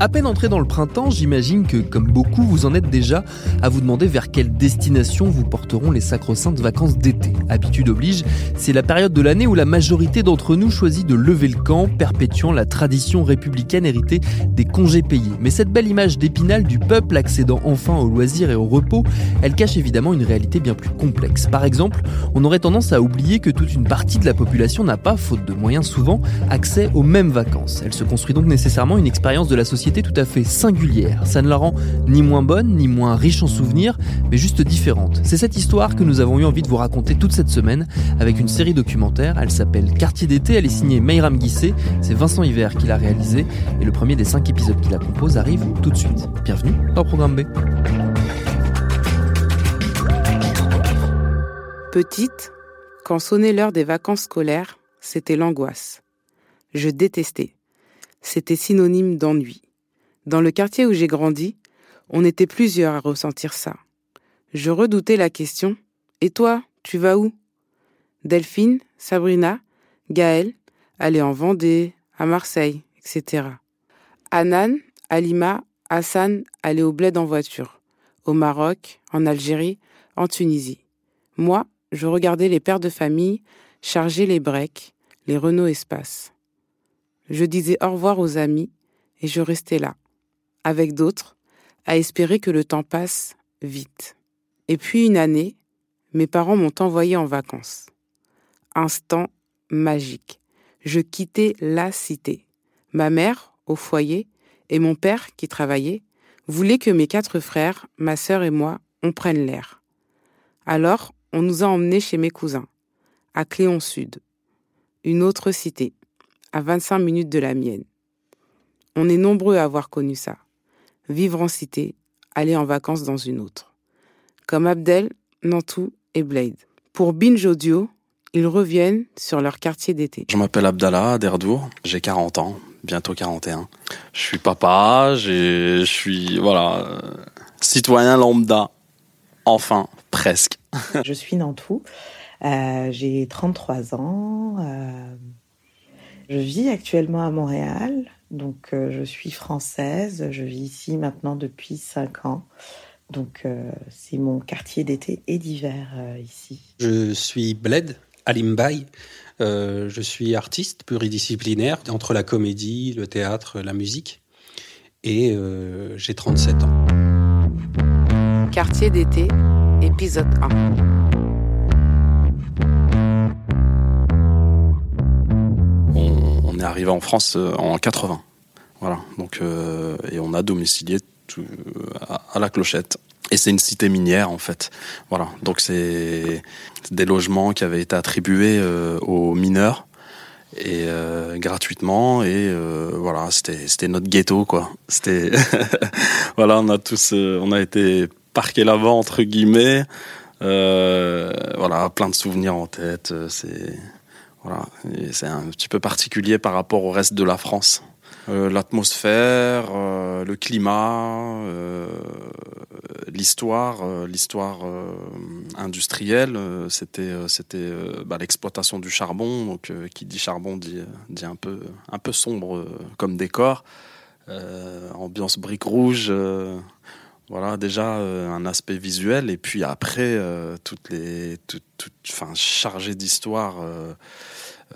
À peine entré dans le printemps, j'imagine que, comme beaucoup, vous en êtes déjà à vous demander vers quelle destination vous porteront les sacro-saintes vacances d'été. Habitude oblige, c'est la période de l'année où la majorité d'entre nous choisit de lever le camp, perpétuant la tradition républicaine héritée des congés payés. Mais cette belle image d'épinal du peuple accédant enfin au loisir et au repos, elle cache évidemment une réalité bien plus complexe. Par exemple, on aurait tendance à oublier que toute une partie de la population n'a pas, faute de moyens souvent, accès aux mêmes vacances. Elle se construit donc nécessairement une expérience de la société tout à fait singulière. Ça ne la rend ni moins bonne, ni moins riche en souvenirs, mais juste différente. C'est cette histoire que nous avons eu envie de vous raconter toute cette semaine avec une série documentaire. Elle s'appelle Quartier d'été, elle est signée Mayram Guissé, c'est Vincent Hiver qui l'a réalisée, et le premier des cinq épisodes qui la composent arrive tout de suite. Bienvenue dans Programme B. Petite, quand sonnait l'heure des vacances scolaires, c'était l'angoisse. Je détestais. C'était synonyme d'ennui. Dans le quartier où j'ai grandi, on était plusieurs à ressentir ça. Je redoutais la question Et toi, tu vas où? Delphine, Sabrina, Gaëlle allaient en Vendée, à Marseille, etc. Anan, Alima, Hassan allaient au bled en voiture, au Maroc, en Algérie, en Tunisie. Moi, je regardais les pères de famille charger les breaks, les Renault Espace. Je disais au revoir aux amis et je restais là, avec d'autres, à espérer que le temps passe vite. Et puis une année, mes parents m'ont envoyé en vacances. Instant magique. Je quittais la cité. Ma mère, au foyer, et mon père, qui travaillait, voulaient que mes quatre frères, ma sœur et moi, on prenne l'air. Alors, on nous a emmenés chez mes cousins, à Cléon Sud, une autre cité, à 25 minutes de la mienne. On est nombreux à avoir connu ça. Vivre en cité, aller en vacances dans une autre. Comme Abdel, Nantou et Blade. Pour Binge Audio, ils reviennent sur leur quartier d'été. Je m'appelle Abdallah Derdour, j'ai 40 ans, bientôt 41. Je suis papa, je suis voilà, euh, citoyen lambda. Enfin, presque. je suis Nantou, euh, j'ai 33 ans, euh, je vis actuellement à Montréal. Donc, euh, je suis française. Je vis ici maintenant depuis cinq ans. Donc, euh, c'est mon quartier d'été et d'hiver euh, ici. Je suis Bled Alimbaï. je suis artiste pluridisciplinaire entre la comédie, le théâtre, la musique. Et j'ai 37 ans. Quartier d'été, épisode 1. Est arrivé en France en 80. Voilà. Donc, euh, et on a domicilié tout, à, la clochette. Et c'est une cité minière en fait. Voilà. Donc c'est des logements qui avaient été attribués euh, aux mineurs et euh, gratuitement et euh, voilà c'était notre ghetto quoi. C'était voilà on a tous euh, on a été parqués là-bas entre guillemets. voilà plein de souvenirs en tête. C'est c'est un petit peu particulier par rapport au reste de la France. Euh, l'atmosphère, euh, le climat, euh, l'histoire, l'histoire industrielle, c'était bah, l'exploitation du charbon. Qui dit charbon dit un peu sombre comme décor. ambiance brique rouge. Voilà déjà un aspect visuel et puis après toutes les toutes, toutes enfin chargé d'histoire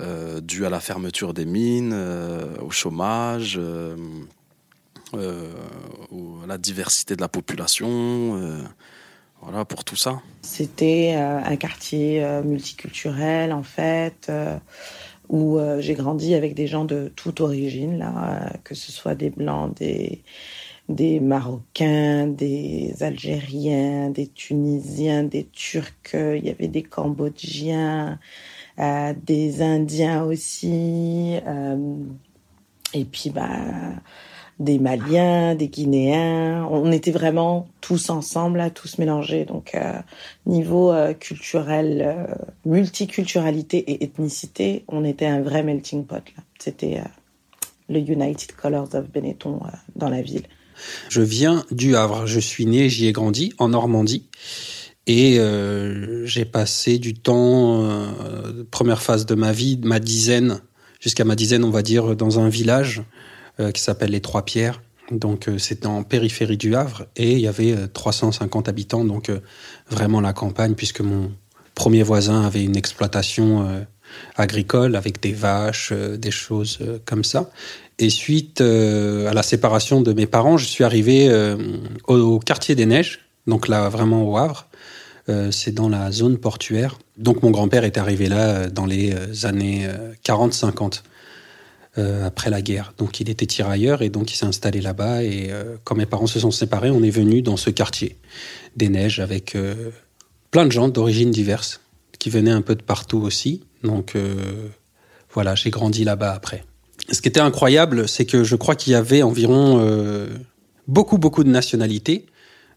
euh, dû à la fermeture des mines, euh, au chômage, euh, à la diversité de la population. voilà, pour tout ça. C'était un quartier multiculturel, en fait, où j'ai grandi avec des gens de toute origine, là, que ce soit des blancs, des des Marocains, des Algériens, des Tunisiens, des Turcs, il y avait des Cambodgiens, euh, des Indiens aussi, euh, et puis bah des Maliens, des Guinéens. On était vraiment tous ensemble, tous mélangés. Donc euh, niveau culturel, multiculturalité et ethnicité, on était un vrai melting pot. C'était le United Colors of Benetton dans la ville. Je viens du Havre. Je suis né, j'y ai grandi, en Normandie. Et euh, j'ai passé du temps, euh, première phase de ma vie, ma dizaine, jusqu'à ma dizaine, on va dire, dans un village euh, qui s'appelle les Trois Pierres. Donc c'est en périphérie du Havre et il y avait 350 habitants, donc vraiment la campagne, puisque mon premier voisin avait une exploitation agricole avec des vaches, des choses comme ça. Et suite euh, à la séparation de mes parents, je suis arrivé euh, au, quartier des Neiges, donc là vraiment au Havre. Euh, c'est dans la zone portuaire. Donc mon grand-père est arrivé là dans les années 40-50, après la guerre. Donc il était tirailleur et donc il s'est installé là-bas. Et quand mes parents se sont séparés, on est venu dans ce quartier des Neiges avec plein de gens d'origines diverses qui venaient un peu de partout aussi. Donc voilà, j'ai grandi là-bas après ce qui était incroyable, c'est que je crois qu'il y avait environ euh, beaucoup, beaucoup de nationalités,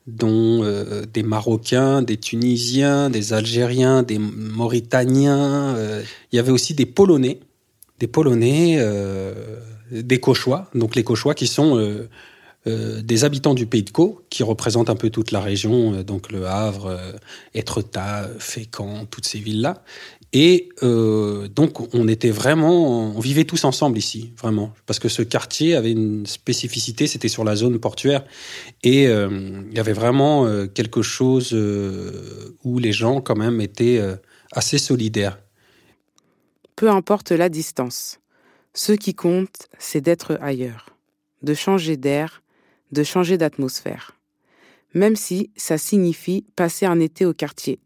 dont euh, des Marocains, des Tunisiens, des Algériens, des Mauritaniens. Euh, il y avait aussi des Polonais, des Polonais, des Cauchois. Donc les Cauchois qui sont des habitants du Pays de Caux, qui représentent un peu toute la région, donc le Havre, Étretat, Fécamp, toutes ces villes-là. Et euh, donc, on était vraiment, on vivait tous ensemble ici, vraiment, parce que ce quartier avait une spécificité, c'était sur la zone portuaire, et euh, il y avait vraiment euh, quelque chose où les gens, quand même, étaient assez solidaires. Peu importe la distance, ce qui compte, c'est d'être ailleurs, de changer d'air, de changer d'atmosphère, même si ça signifie passer un été au quartier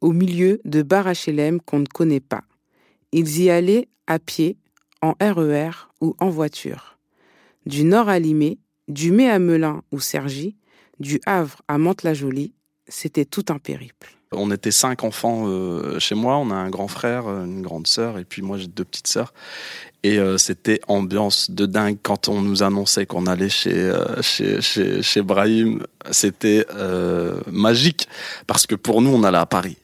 au milieu de bars HLM qu'on ne connaît pas. Ils y allaient à pied, en RER e ou en voiture. Du nord à Limay, du Mai à Melun ou Cergy, du Havre à Mantes-la-Jolie, c'était tout un périple. On était cinq enfants euh, chez moi. On a un grand frère, une grande sœur, et puis moi j'ai deux petites sœurs. Et euh, c'était ambiance de dingue quand on nous annonçait qu'on allait chez, euh, chez, chez, chez Brahim. C'était magique parce que pour nous, on allait à Paris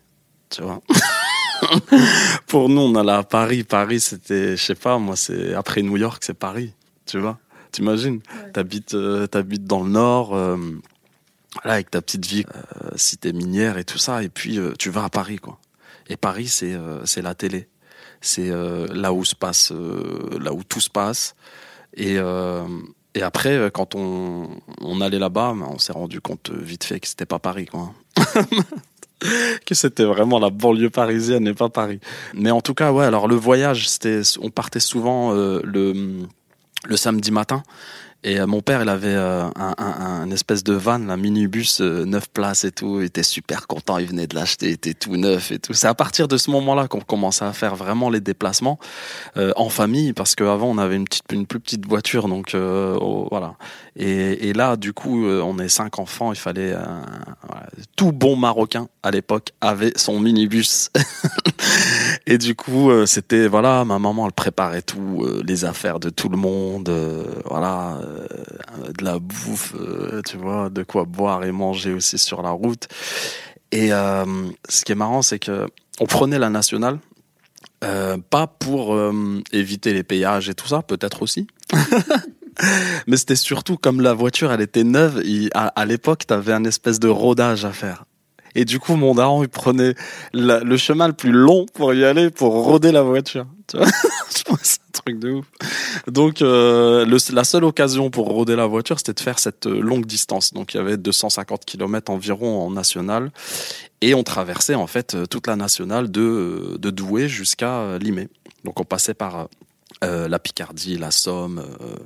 tu vois. Pour nous, on allait à Paris. Paris, c'était, je sais pas, moi, c'est après New York, c'est Paris, tu vois. T'imagines? T'habites, euh, t'habites dans le Nord, euh, avec ta petite vie, euh, cité minière et tout ça, et puis tu vas à Paris, quoi. Et Paris, c'est c'est la télé, c'est là où se passe, là où tout se passe. Et et après, quand on, on allait là-bas, on s'est rendu compte vite fait que c'était pas Paris, quoi. que c'était vraiment la banlieue parisienne et pas Paris. Mais en tout cas, ouais, alors le voyage, c'était, on partait souvent euh, le, le samedi matin et euh, mon père, il avait euh, un, un, espèce de van, un minibus, euh, neuf places et tout. Il était super content, il venait de l'acheter, il était tout neuf et tout. C'est à partir de ce moment-là qu'on commençait à faire vraiment les déplacements en famille, parce qu'avant on avait une petite, une plus petite voiture, donc oh, voilà. Et, là, du coup, on est cinq enfants, il fallait tout bon Marocain à l'époque avait son minibus. et du coup, c'était voilà, ma maman elle préparait tout, les affaires de tout le monde, voilà euh, de la bouffe, euh, tu vois, de quoi boire et manger aussi sur la route. Et euh, ce qui est marrant, c'est que on prenait la nationale, pas pour éviter les péages et tout ça, peut-être aussi. Mais c'était surtout comme la voiture, elle était neuve. à, à l'époque, t'avais un espèce de rodage à faire. Et du coup, mon daron, il prenait le chemin le plus long pour y aller, pour roder la voiture. Tu vois C'est un truc de ouf. Donc, euh, la seule occasion pour roder la voiture, c'était de faire cette euh, longue distance. Donc, il y avait 250 km environ en nationale. Et on traversait, en fait, euh, toute la nationale de, de Douai jusqu'à Limay. Donc, on passait par euh, la Picardie, la Somme, euh,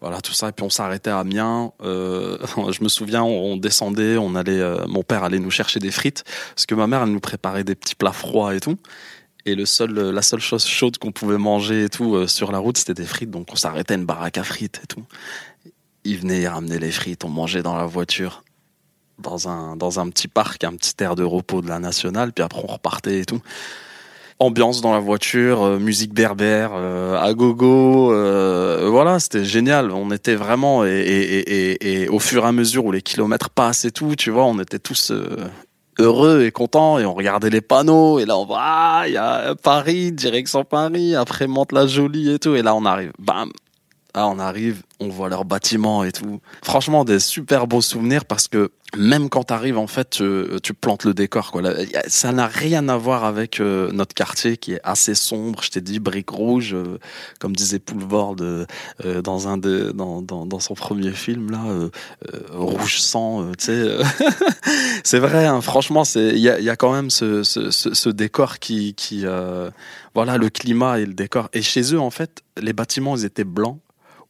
voilà tout ça. Et puis on s'arrêtait à Amiens. Euh, je me souviens, on, descendait, on allait, mon père allait nous chercher des frites parce que ma mère elle nous préparait des petits plats froids et tout. Et le seul, la seule chose chaude qu'on pouvait manger et tout sur la route, c'était des frites. Donc on s'arrêtait à une baraque à frites et tout. Ils venaient ramener les frites, on mangeait dans la voiture dans un, dans un petit parc, un petit air de repos de la nationale, puis après on repartait et tout. Ambiance dans la voiture, euh, musique berbère, euh, à gogo, euh, voilà, c'était génial. On était vraiment, et, au fur et à mesure où les kilomètres passent et tout, tu vois, on était tous heureux et contents, et on regardait les panneaux, et là on voit, ah, il y a Paris, direction Paris, après monte la jolie et tout, et là on arrive, bam, ah, on arrive, on voit leurs bâtiments et tout. Franchement, des super beaux souvenirs parce que même quand t'arrives, en fait, tu, plantes le décor. Quoi. ça n'a rien à voir avec euh, notre quartier qui est assez sombre. Je t'ai dit brique rouge, euh, comme disait Poulvord euh, dans un de, dans, dans, son premier film là, rouge sang. tu sais, c'est vrai. Hein, franchement, c'est il y a, y a, quand même ce, ce, ce, ce décor qui, qui voilà, le climat et le décor. Et chez eux, en fait, les bâtiments ils étaient blancs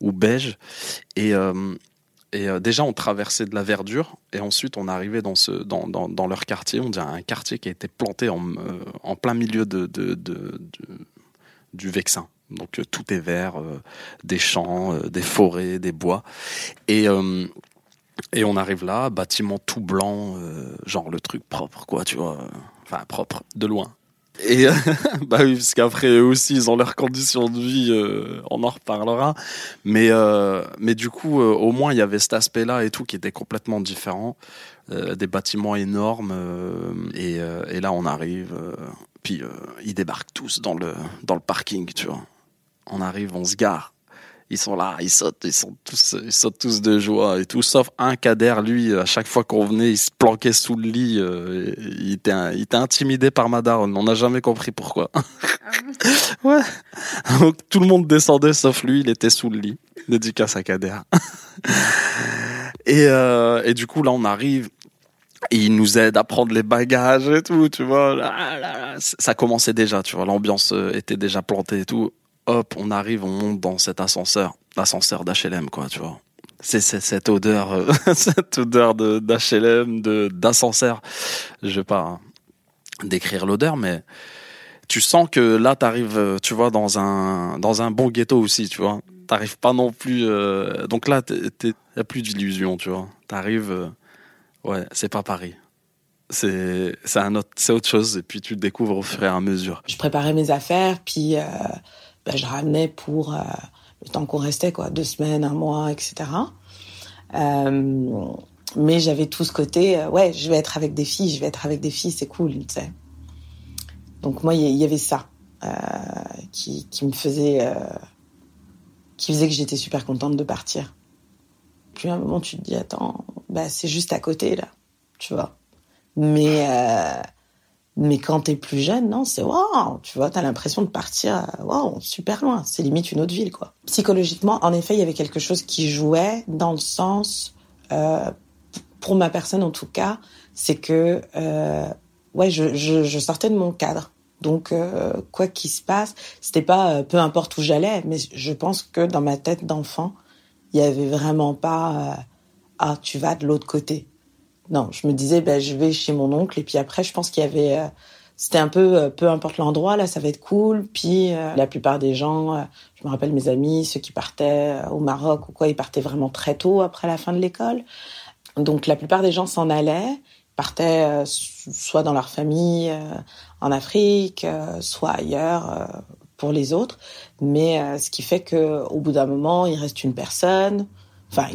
ou beige. Et, euh, et euh, déjà, on traversait de la verdure et ensuite on arrivait dans, ce, dans, dans, leur quartier. On dirait un quartier qui a été planté en, euh, en plein milieu de, de, du Vexin. Donc tout est vert, des champs, des forêts, des bois. Et, et on arrive là, bâtiment tout blanc, genre le truc propre, quoi, tu vois. Enfin, propre, de loin. Et bah oui, parce qu'après eux aussi, ils ont leurs conditions de vie, euh, on en reparlera. Mais euh, mais du coup, euh, au moins il y avait cet aspect-là et tout qui était complètement différent. des bâtiments énormes et, là on arrive, puis ils débarquent tous dans le dans le parking, tu vois. On arrive, on se gare ils sont là, ils sautent, ils sont tous, ils sautent tous de joie et tout, sauf un cader, lui, à chaque fois qu'on venait, il se planquait sous le lit, euh, il, était, il était intimidé par Madaron, on n'a jamais compris pourquoi. Ah ouais. Donc tout le monde descendait sauf lui, il était sous le lit. Dédicace à Kader. et, euh, et du coup, là, on arrive, et il nous aide à prendre les bagages et tout, tu vois. Ça commençait déjà, tu vois. L'ambiance euh, était déjà plantée et tout hop, on arrive, on monte dans cet ascenseur, l'ascenseur d'HLM, quoi, tu vois. C'est cette odeur, euh, cette odeur de d'HLM, de d'ascenseur. Je vais pas décrire l'odeur, mais tu sens que là, t'arrives, euh, tu vois, dans un dans un bon ghetto aussi, tu vois. T'arrives pas non plus. Euh, donc là, y a plus d'illusion, tu vois. T'arrives, euh, ouais, c'est pas Paris c'est autre c'est autre chose et puis tu le découvres au fur et à mesure. Je préparais mes affaires puis ben, je ramenais pour euh, le temps qu'on restait, quoi, deux semaines, un mois, etc. Euh, mais j'avais tout ce côté, euh, ouais, je vais être avec des filles, je vais être avec des filles, c'est cool, tu sais. Donc moi, il y, avait ça qui, qui me faisait, qui faisait que j'étais super contente de partir. Puis à un moment, tu te dis, attends, bah c'est juste à côté là, tu vois. Mais mais quand t'es plus jeune, non, c'est waouh, tu vois, t'as l'impression de partir, waouh, super loin. C'est limite une autre ville, quoi. Psychologiquement, en effet, il y avait quelque chose qui jouait dans le sens, euh, pour ma personne en tout cas, c'est que, euh, ouais, je, je, sortais de mon cadre. Donc, euh, quoi qu'il se passe, c'était pas euh, peu importe où j'allais, mais je pense que dans ma tête d'enfant, il y avait vraiment pas, euh, ah, tu vas de l'autre côté non, je me disais, ben, je vais chez mon oncle. Et puis après, je pense qu'il y avait, euh, c'était un peu, euh, peu importe l'endroit, là, ça va être cool. Puis euh, la plupart des gens, je me rappelle mes amis, ceux qui partaient au Maroc ou quoi, ils partaient vraiment très tôt après la fin de l'école. Donc la plupart des gens s'en allaient, partaient soit dans leur famille en Afrique, soit ailleurs pour les autres. Mais ce qui fait que au bout d'un moment, il reste une personne Enfin,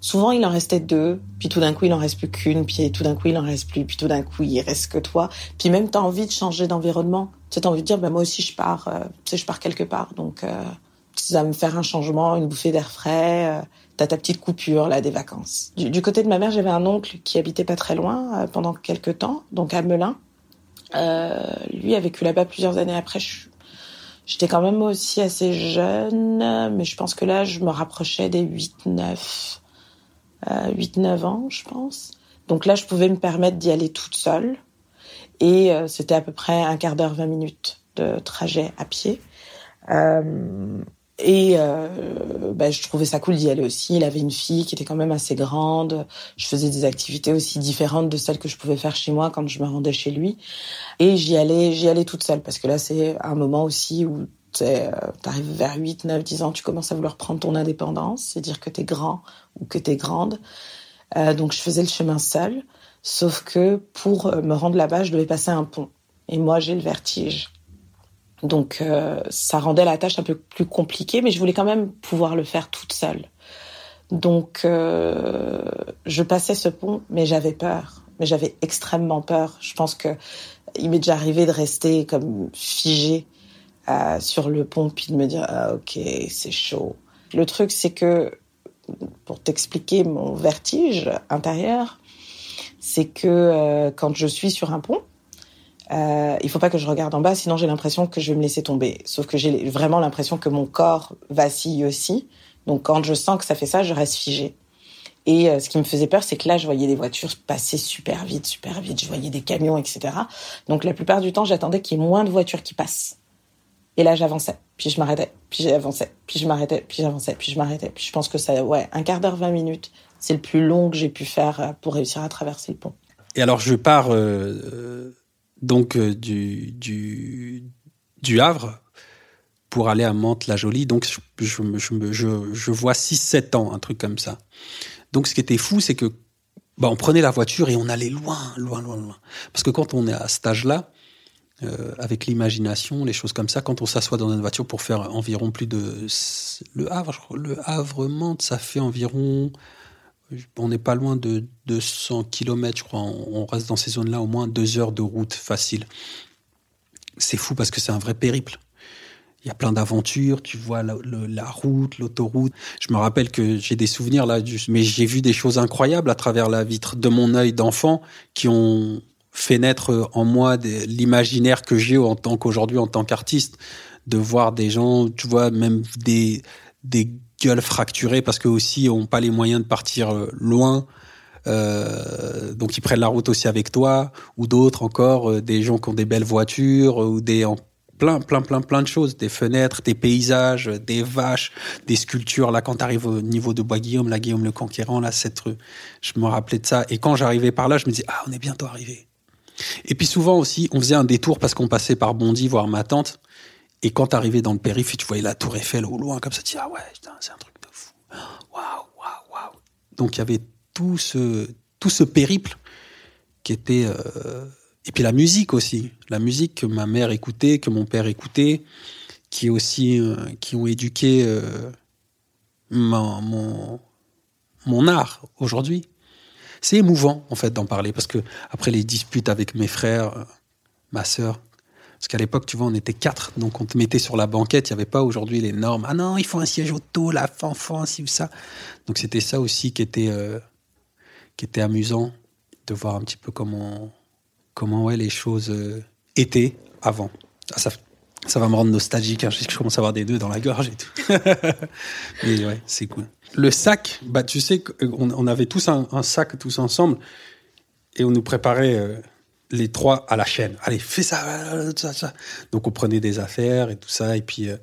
souvent il en restait deux, puis tout d'un coup il en reste plus qu'une, puis tout d'un coup il en reste plus, puis tout d'un coup il reste que toi. Puis même t'as envie de changer d'environnement. Tu as envie de dire, ben moi aussi je pars, euh, je pars quelque part. Donc euh, ça me faire un changement, une bouffée d'air frais. Euh, t'as ta petite coupure là des vacances. Du, côté de ma mère, j'avais un oncle qui habitait pas très loin euh, pendant quelques temps, donc à Melun. lui a vécu là-bas plusieurs années après. Je, J'étais quand même aussi assez jeune, mais je pense que là, je me rapprochais des 8-9, euh, 8-9 ans, je pense. Donc là, je pouvais me permettre d'y aller toute seule. Et euh, c'était à peu près un quart d'heure, 20 minutes de trajet à pied. Euh, Et euh, bah, je trouvais ça cool d'y aller aussi. Il avait une fille qui était quand même assez grande. Je faisais des activités aussi différentes de celles que je pouvais faire chez moi quand je me rendais chez lui. Et j'y allais, j'y allais toute seule parce que là c'est un moment aussi où euh, arrives vers 8, 9, 10 ans, tu commences à vouloir prendre ton indépendance, c'est dire que tu es grand ou que tu es grande. Euh, donc je faisais le chemin seul, sauf que pour euh, me rendre là-bas, je devais passer un pont. Et moi, j'ai le vertige. Donc euh, ça rendait la tâche un peu plus compliquée, mais je voulais quand même pouvoir le faire toute seule. Donc euh, je passais ce pont, mais j'avais peur. Mais j'avais extrêmement peur. Je pense que il m'est déjà arrivé de rester comme figé euh, sur le pont puis de me dire ah, ok c'est chaud. Le truc c'est que pour t'expliquer mon vertige intérieur, c'est que quand je suis sur un pont, euh, il faut pas que je regarde en bas, sinon j'ai l'impression que je vais me laisser tomber. Sauf que j'ai vraiment l'impression que mon corps vacille aussi. Donc quand je sens que ça fait ça, je reste figée. Et euh, ce qui me faisait peur, c'est que là, je voyais des voitures passer super vite, super vite. Je voyais des camions, etc. Donc la plupart du temps, j'attendais qu'il y ait moins de voitures qui passent. Et là, j'avançais, puis je m'arrêtais, puis j'avançais, puis je m'arrêtais, puis j'avançais, puis je m'arrêtais. Puis je pense que ça, ouais, un quart d'heure, 20 minutes, c'est le plus long que j'ai pu faire euh, pour réussir à traverser le pont. Et alors, je pars euh, donc euh, du, du, du Havre pour aller à Mantes-la-Jolie. Donc, je, je, je, je, vois 6-7 ans, un truc comme ça. Donc, ce qui était fou, c'est que bah, on prenait la voiture et on allait loin, loin, loin, loin. Parce que quand on est à cet âge-là, euh, avec l'imagination, les choses comme ça, quand on s'assoit dans une voiture pour faire environ plus de... Le Havre, le Havre-Mantes, ça fait environ... On n'est pas loin de 200 km, je crois. On reste dans ces zones-là au moins deux heures de route facile. C'est fou parce que c'est un vrai périple. Il y a plein d'aventures, tu vois la, route, l'autoroute. Je me rappelle que j'ai des souvenirs là, mais j'ai vu des choses incroyables à travers la vitre de mon œil d'enfant qui ont fait naître en moi l'imaginaire que j'ai en tant qu'aujourd'hui en tant qu'artiste, de voir des gens, tu vois, même des des gueules fracturées parce que aussi ont pas les moyens de partir euh, loin. Euh, donc ils prennent la route aussi avec toi ou d'autres encore euh, des gens qui ont des belles voitures ou des en plein plein plein plein de choses des fenêtres des paysages des vaches des sculptures. Là quand tu arrives au niveau de Bois Guillaume la Guillaume le Conquérant là cette je me rappelais de ça. Et quand j'arrivais par là je me disais ah on est bientôt arrivé. Et puis souvent aussi on faisait un détour parce qu'on passait par Bondy voir ma tante et quand t'arrivais dans le périph' tu voyais la tour Eiffel au loin comme ça tu dis ah ouais c'est un truc de fou. Waouh waouh waouh. Donc il y avait tout ce tout ce périple qui était euh, et puis la musique aussi. La musique que ma mère écoutait que mon père écoutait qui aussi euh, qui ont éduqué euh, mon, mon mon art aujourd'hui. C'est émouvant en fait d'en parler parce que après les disputes avec mes frères ma sœur parce qu'à l'époque, tu vois, on était quatre, donc on te mettait sur la banquette. Il n'y avait pas aujourd'hui les normes. Ah non, il faut un siège auto, la fanfan, ci ou ça. Donc c'était ça aussi qui était, euh, qui était amusant de voir un petit peu comment, comment ouais, les choses euh, étaient avant. Ah, ça, ça va me rendre nostalgique. hein. Je commence à avoir des nœuds dans la gorge et tout. Mais ouais, c'est cool. Le sac, bah tu sais qu'on on avait tous un, sac tous ensemble et on nous préparait. euh, les trois à la chaîne. Allez, fais ça, ça, ça. Donc on prenait des affaires et tout ça. Et puis euh,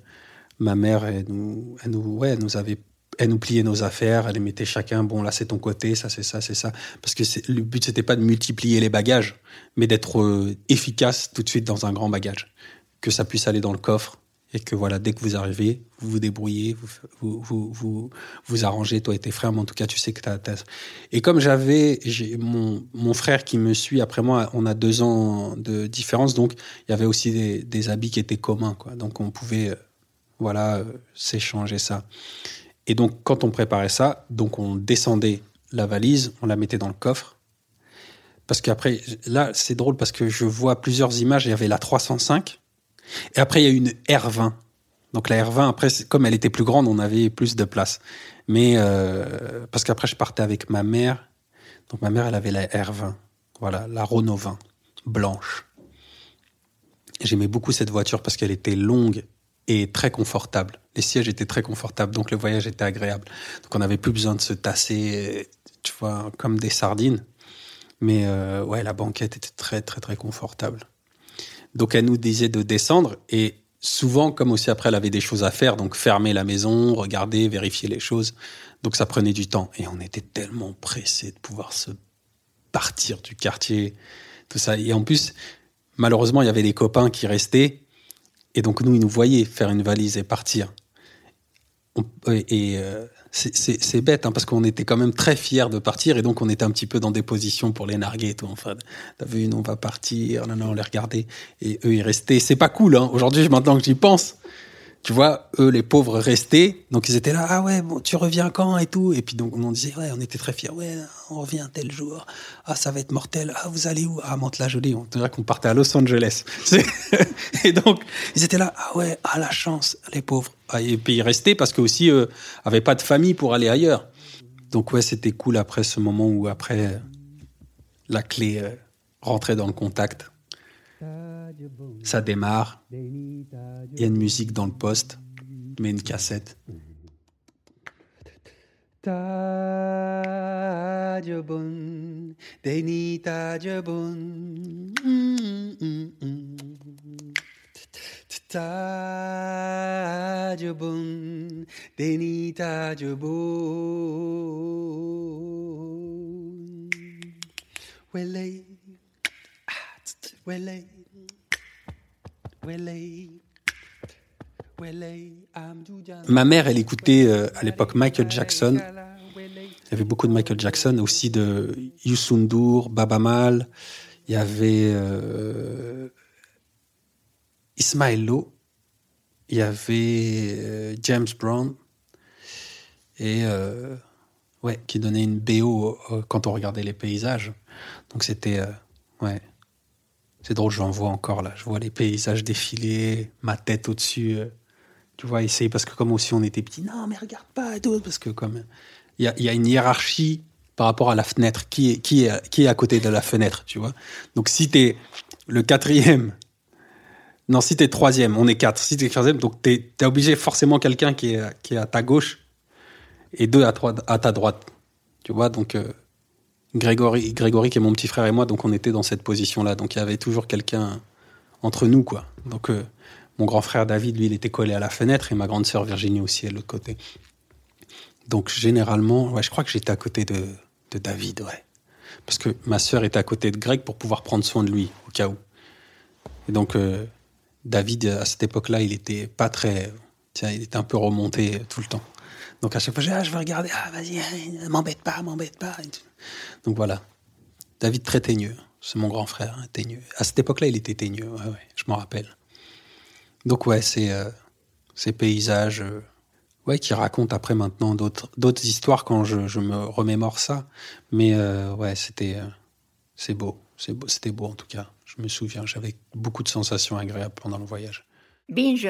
ma mère, elle nous, elle nous, ouais, elle nous avait, elle nous pliait nos affaires. Elle les mettait chacun. Bon, là c'est ton côté, ça c'est ça, c'est ça. Parce que le but c'était pas de multiplier les bagages, mais d'être euh, efficace tout de suite dans un grand bagage, que ça puisse aller dans le coffre et que voilà, dès que vous arrivez, vous vous débrouillez, vous vous vous, vous, arrangez, toi et tes frères, mais en tout cas, tu sais que t'as, t'as- Et comme j'avais, mon, mon frère qui me suit après moi, on a deux ans de différence, donc il y avait aussi des, des habits qui étaient communs, quoi. Donc on pouvait, euh, voilà, euh, s'échanger ça. Et donc quand on préparait ça, donc on descendait la valise, on la mettait dans le coffre. Parce qu'après, là, c'est drôle parce que je vois plusieurs images. Il y avait la 305, et après, il y a une R20. Donc la R20, après, comme elle était plus grande, on avait plus de place. Mais euh, parce qu'après, je partais avec ma mère. Donc ma mère, elle avait la R20. Voilà, la Renault 20, blanche. J'aimais beaucoup cette voiture parce qu'elle était longue et très confortable. Les sièges étaient très confortables, donc le voyage était agréable. Donc on n'avait plus besoin de se tasser, tu vois, comme des sardines. Mais euh, ouais, la banquette était très, très, très confortable. Donc elle nous disait de descendre et souvent, comme aussi après, elle avait des choses à faire, donc fermer la maison, regarder, vérifier les choses. Donc ça prenait du temps. Et on était tellement pressés de pouvoir se partir du quartier, tout ça. Et en plus, malheureusement, il y avait des copains qui restaient. Et donc, nous, ils nous voyaient faire une valise et partir. et euh, c'est bête, hein, parce qu'on était quand même très fiers de partir. Et donc, on était un petit peu dans des positions pour les narguer et tout. Enfin, t'as vu, on va partir. Non, non, on les regardait. Et eux, ils restaient. C'est pas cool. Hein. Aujourd'hui, maintenant que j'y pense, tu vois, eux, les pauvres restés, donc ils étaient là, ah ouais, bon, tu reviens quand et tout. Et puis donc on disait, ouais, on était très fiers, ouais, on revient tel jour. Ah, ça va être mortel. Ah, vous allez où? Ah, Mantes-la-Jolie. On dirait qu'on partait à Los Angeles. et donc ils étaient là, ah ouais, ah la chance, les pauvres. Ah, et puis ils restaient parce que aussi eux avaient pas de famille pour aller ailleurs. Donc ouais, c'était cool après ce moment où après la clé euh, rentrait dans le contact. Ça démarre. Il y a une musique dans le poste. mais une cassette. Ma mère, elle écoutait euh, à l'époque Michael Jackson. Il y avait beaucoup de Michael Jackson, aussi de Youssou N'Dour, Baba Mal. Il y avait euh. Il y avait euh, James Brown. Et ouais, qui donnait une BO quand on regardait les paysages. Donc c'était. C'est drôle, j'en vois encore là. Je vois les paysages défiler, ma tête au-dessus. Euh, tu vois, essayer, parce que comme aussi on était petits, non, mais regarde pas et tout, parce que comme il y a, une hiérarchie par rapport à la fenêtre, qui est, à côté de la fenêtre, tu vois. Donc si t'es le quatrième, non, si t'es troisième, on est quatre, si t'es quatrième, donc t'es es obligé forcément quelqu'un qui est, à ta gauche et deux à, à ta droite, tu vois, donc. Euh, Grégory, Grégory, qui est mon petit frère et moi, donc on était dans cette position-là. Donc il y avait toujours quelqu'un entre nous, quoi. Donc euh, mon grand frère David, lui, il était collé à la fenêtre et ma grande sœur Virginie aussi à l'autre côté. Donc généralement, ouais, je crois que j'étais à côté de, David, ouais. Parce que ma sœur était à côté de Greg pour pouvoir prendre soin de lui, au cas où. Et donc euh, David, à cette époque-là, il était pas très. Tiens, il était un peu remonté tout le temps. Donc à chaque fois, je, ah, je veux regarder, ah vas-y, m'embête pas, m'embête pas. Donc voilà. David très teigneux, c'est mon grand frère, hein, teigneux. À cette époque-là, il était teigneux, je m'en rappelle. Donc ouais, c'est euh, ces paysages euh, ouais, qui racontent après maintenant d'autres histoires quand je, je, me remémore ça. Mais euh, ouais, c'était c'est beau, c'était beau, beau en tout cas. Je me souviens, j'avais beaucoup de sensations agréables pendant le voyage. Binge.